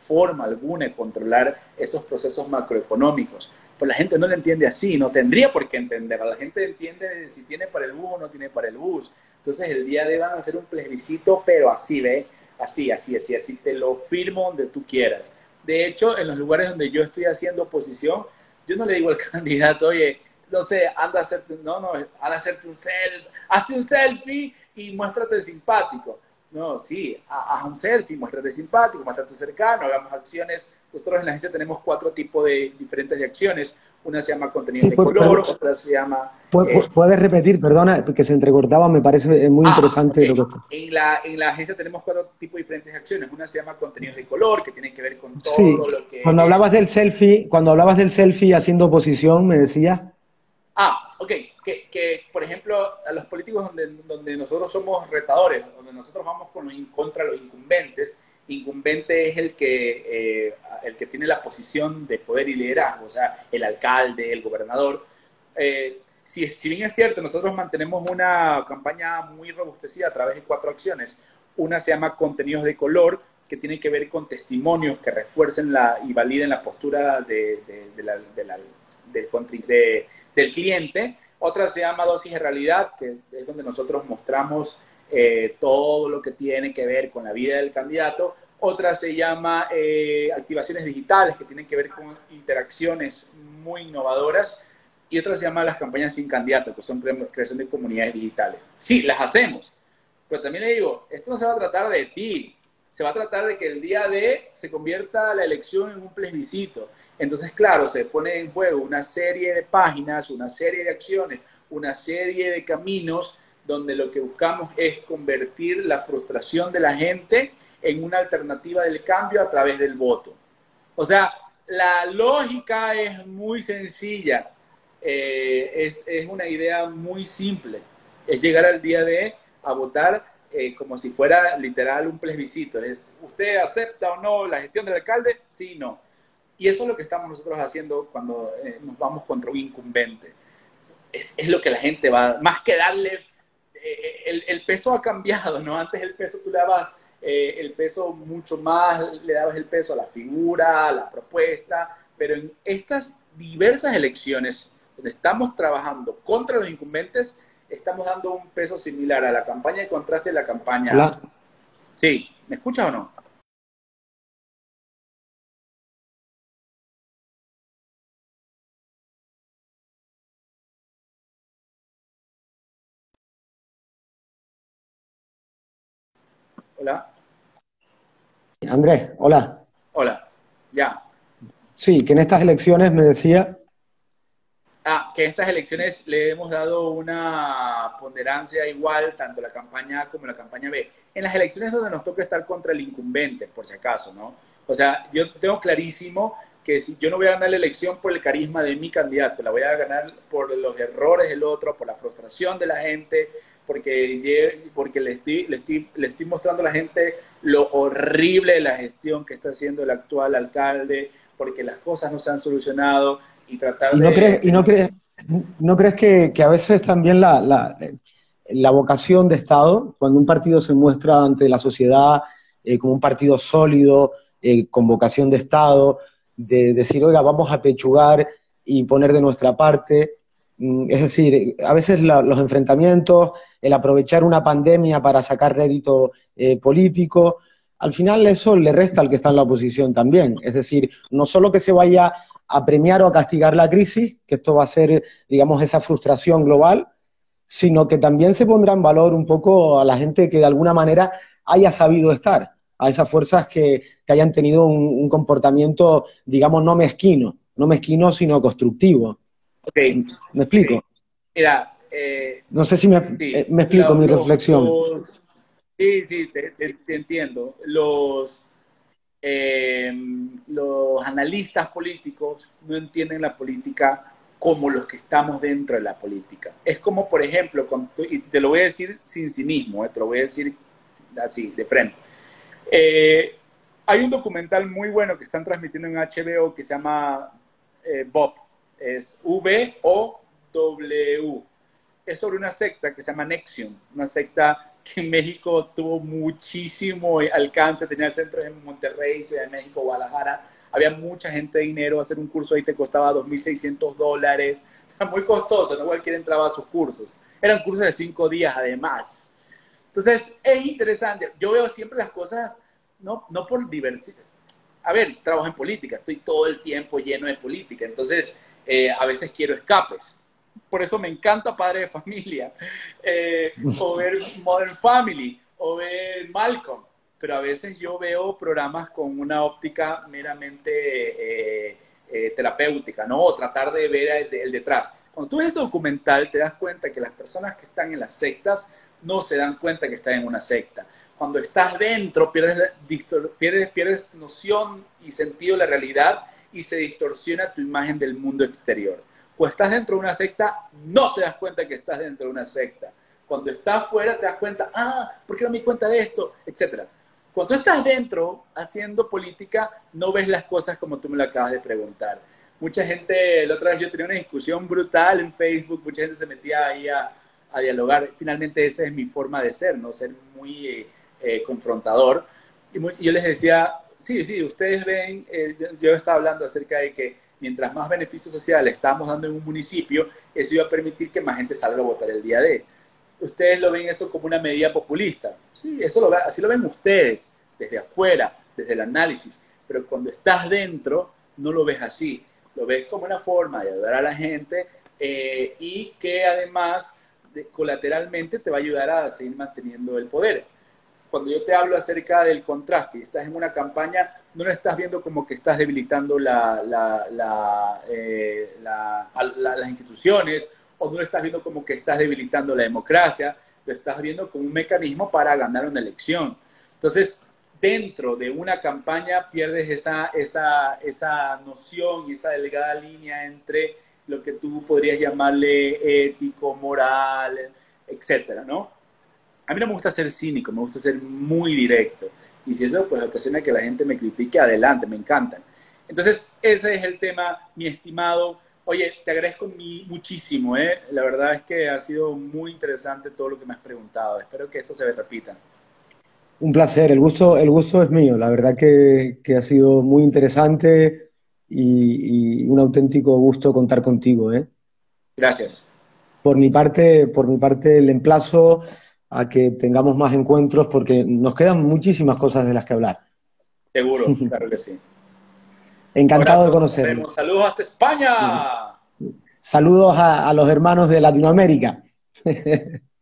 forma alguna de controlar esos procesos macroeconómicos. Pues la gente no lo entiende así, no tendría por qué entender. La gente entiende si tiene para el bus o no tiene para el bus. Entonces el día de van a hacer un plebiscito, pero así, ¿ve? Así, así, así, así, te lo firmo donde tú quieras. De hecho, en los lugares donde yo estoy haciendo oposición, yo no le digo al candidato, oye, no sé, anda a hacerte, no, no, anda a hacerte un selfie, hazte un selfie y muéstrate simpático. No, sí, haz un selfie, muéstrate simpático, muéstrate cercano, hagamos acciones. Nosotros en la agencia tenemos cuatro tipos de diferentes acciones. Una se llama contenido de color, otra se llama... Eh, ¿Puedes repetir, perdona, que se entrecortaba, me parece muy ah, interesante lo que... En la, en la agencia tenemos cuatro tipos de diferentes acciones. Una se llama contenidos de color, que tiene que ver con todo lo que... Cuando hablabas del selfie, cuando hablabas del selfie haciendo oposición, me decías... Ah, ok, que, que, por ejemplo, a los políticos donde, donde nosotros somos retadores, donde nosotros vamos con los, contra los incumbentes, incumbente es el que, eh, el que tiene la posición de poder y liderazgo, o sea, el alcalde, el gobernador. Eh, si, bien es cierto, nosotros mantenemos una campaña muy robustecida a través de cuatro acciones. Una se llama contenidos de color, que tiene que ver con testimonios que refuercen la, y validen la postura de, de, la, de, del cliente. Otra se llama dosis de realidad, que es donde nosotros mostramos eh, todo lo que tiene que ver con la vida del candidato. Otra se llama eh, activaciones digitales, que tienen que ver con interacciones muy innovadoras. Y otra se llama las campañas sin candidato, que son creación de comunidades digitales. Sí, las hacemos. Pero también le digo, esto no se va a tratar de ti, se va a tratar de que el día de se convierta la elección en un plebiscito. Entonces, claro, se pone en juego una serie de páginas, una serie de acciones, una serie de caminos donde lo que buscamos es convertir la frustración de la gente en una alternativa del cambio a través del voto. O sea, la lógica es muy sencilla, eh, es, una idea muy simple, es llegar al día de a votar eh, como si fuera literal un plebiscito, es ¿usted acepta o no la gestión del alcalde? Sí, no. Y eso es lo que estamos nosotros haciendo cuando eh, nos vamos contra un incumbente. Es, es, lo que la gente va, más que darle el, el, peso ha cambiado, ¿no? Antes el peso tú le dabas eh, el peso mucho más, le dabas el peso a la figura, a la propuesta, pero en estas diversas elecciones donde estamos trabajando contra los incumbentes, estamos dando un peso similar a la campaña de contraste de la campaña. Sí, ¿me escuchas o no? Hola. Andrés, hola. Hola, ya. Sí, que en estas elecciones me decía... Ah, que en estas elecciones le hemos dado una ponderancia igual, tanto la campaña A como la campaña B. En las elecciones donde nos toca estar contra el incumbente, por si acaso, ¿no? O sea, yo tengo clarísimo que si yo no voy a ganar la elección por el carisma de mi candidato, la voy a ganar por los errores del otro, por la frustración de la gente, porque, porque le, estoy, le, estoy, le estoy mostrando a la gente lo horrible de la gestión que está haciendo el actual alcalde, porque las cosas no se han solucionado y tratar ¿Y no de... Crees, ¿Y no crees, no crees que, que a veces también la, la, la vocación de Estado, cuando un partido se muestra ante la sociedad eh, como un partido sólido, eh, con vocación de Estado, de decir, oiga, vamos a pechugar y poner de nuestra parte. Mm, es decir, a veces los enfrentamientos, el aprovechar una pandemia para sacar rédito eh, político, al final eso le resta al que está en la oposición también. Es decir, no solo que se vaya a premiar o a castigar la crisis, que esto va a ser, digamos, esa frustración global, sino que también se pondrá en valor un poco a la gente que de alguna manera haya sabido estar, a esas fuerzas que, hayan tenido un, comportamiento, digamos, no mezquino, no mezquino, sino constructivo. Ok. ¿Me explico? Mira, eh, no sé si me, eh, explico mi reflexión. sí, sí, te, entiendo. Los, eh, los analistas políticos no entienden la política como los que estamos dentro de la política. Es como, por ejemplo, y te lo voy a decir sin cinismo, te lo voy a decir así, de frente. Eh, hay un documental muy bueno que están transmitiendo en HBO que se llama eh, Bob. Es V-O-W. Es sobre una secta que se llama Nexion, una secta que en México tuvo muchísimo alcance, tenía centros en Monterrey, Ciudad de México, Guadalajara. Había mucha gente de dinero, hacer un curso ahí te costaba 2.600 dólares, o sea, muy costoso, no cualquiera entraba a sus cursos. Eran cursos de cinco días además. Entonces, es interesante. Yo veo siempre las cosas, no, no por diversidad. A ver, trabajo en política, estoy todo el tiempo lleno de política, entonces eh, a veces quiero escapes. Por eso me encanta Padre de Familia, eh, o ver Modern Family, o ver Malcolm. Pero a veces yo veo programas con una óptica meramente eh, terapéutica, ¿no? O tratar de ver el, el detrás. Cuando tú ves ese documental, te das cuenta que las personas que están en las sectas no se dan cuenta que están en una secta. Cuando estás dentro, pierdes, pierdes, pierdes noción y sentido de la realidad y se distorsiona tu imagen del mundo exterior. Cuando estás dentro de una secta, no te das cuenta que estás dentro de una secta. Cuando estás fuera, te das cuenta, ah, ¿por qué no me cuenta de esto? Etcétera. Cuando estás dentro haciendo política, no ves las cosas como tú me lo acabas de preguntar. Mucha gente, la otra vez yo tenía una discusión brutal en Facebook, mucha gente se metía ahí a, a dialogar. Finalmente esa es mi forma de ser, ¿no? Ser muy eh, eh, confrontador. Y yo les decía, sí, sí, ustedes ven, eh, yo, estaba hablando acerca de que mientras más beneficios sociales estamos dando en un municipio, eso iba a permitir que más gente salga a votar el día de. Ustedes lo ven eso como una medida populista. Sí, eso lo, así lo ven ustedes, desde afuera, desde el análisis. Pero cuando estás dentro, no lo ves así. Lo ves como una forma de ayudar a la gente y que además colateralmente te va a ayudar a seguir manteniendo el poder. Cuando yo te hablo acerca del contraste y estás en una campaña, no lo estás viendo como que estás debilitando eh, las instituciones o no lo estás viendo como que estás debilitando la democracia, lo estás viendo como un mecanismo para ganar una elección. Entonces, dentro de una campaña pierdes esa, esa, esa noción y esa delgada línea entre lo que tú podrías llamarle ético, moral, etcétera, ¿no? A mí no me gusta ser cínico, me gusta ser muy directo. Y si eso pues ocasiona que la gente me critique, adelante, me encantan. Entonces, ese es el tema, mi estimado. Oye, te agradezco muchísimo, ¿eh? La verdad es que ha sido muy interesante todo lo que me has preguntado. Espero que esto se repita. Un placer, el gusto, el gusto es mío. La verdad que, que ha sido muy interesante y, un auténtico gusto contar contigo. ¿eh? Gracias. Por mi parte, por mi parte, el emplazo a que tengamos más encuentros porque nos quedan muchísimas cosas de las que hablar. Seguro, claro que sí. Encantado de conocerlo. Saludos hasta España. Saludos a los hermanos de Latinoamérica.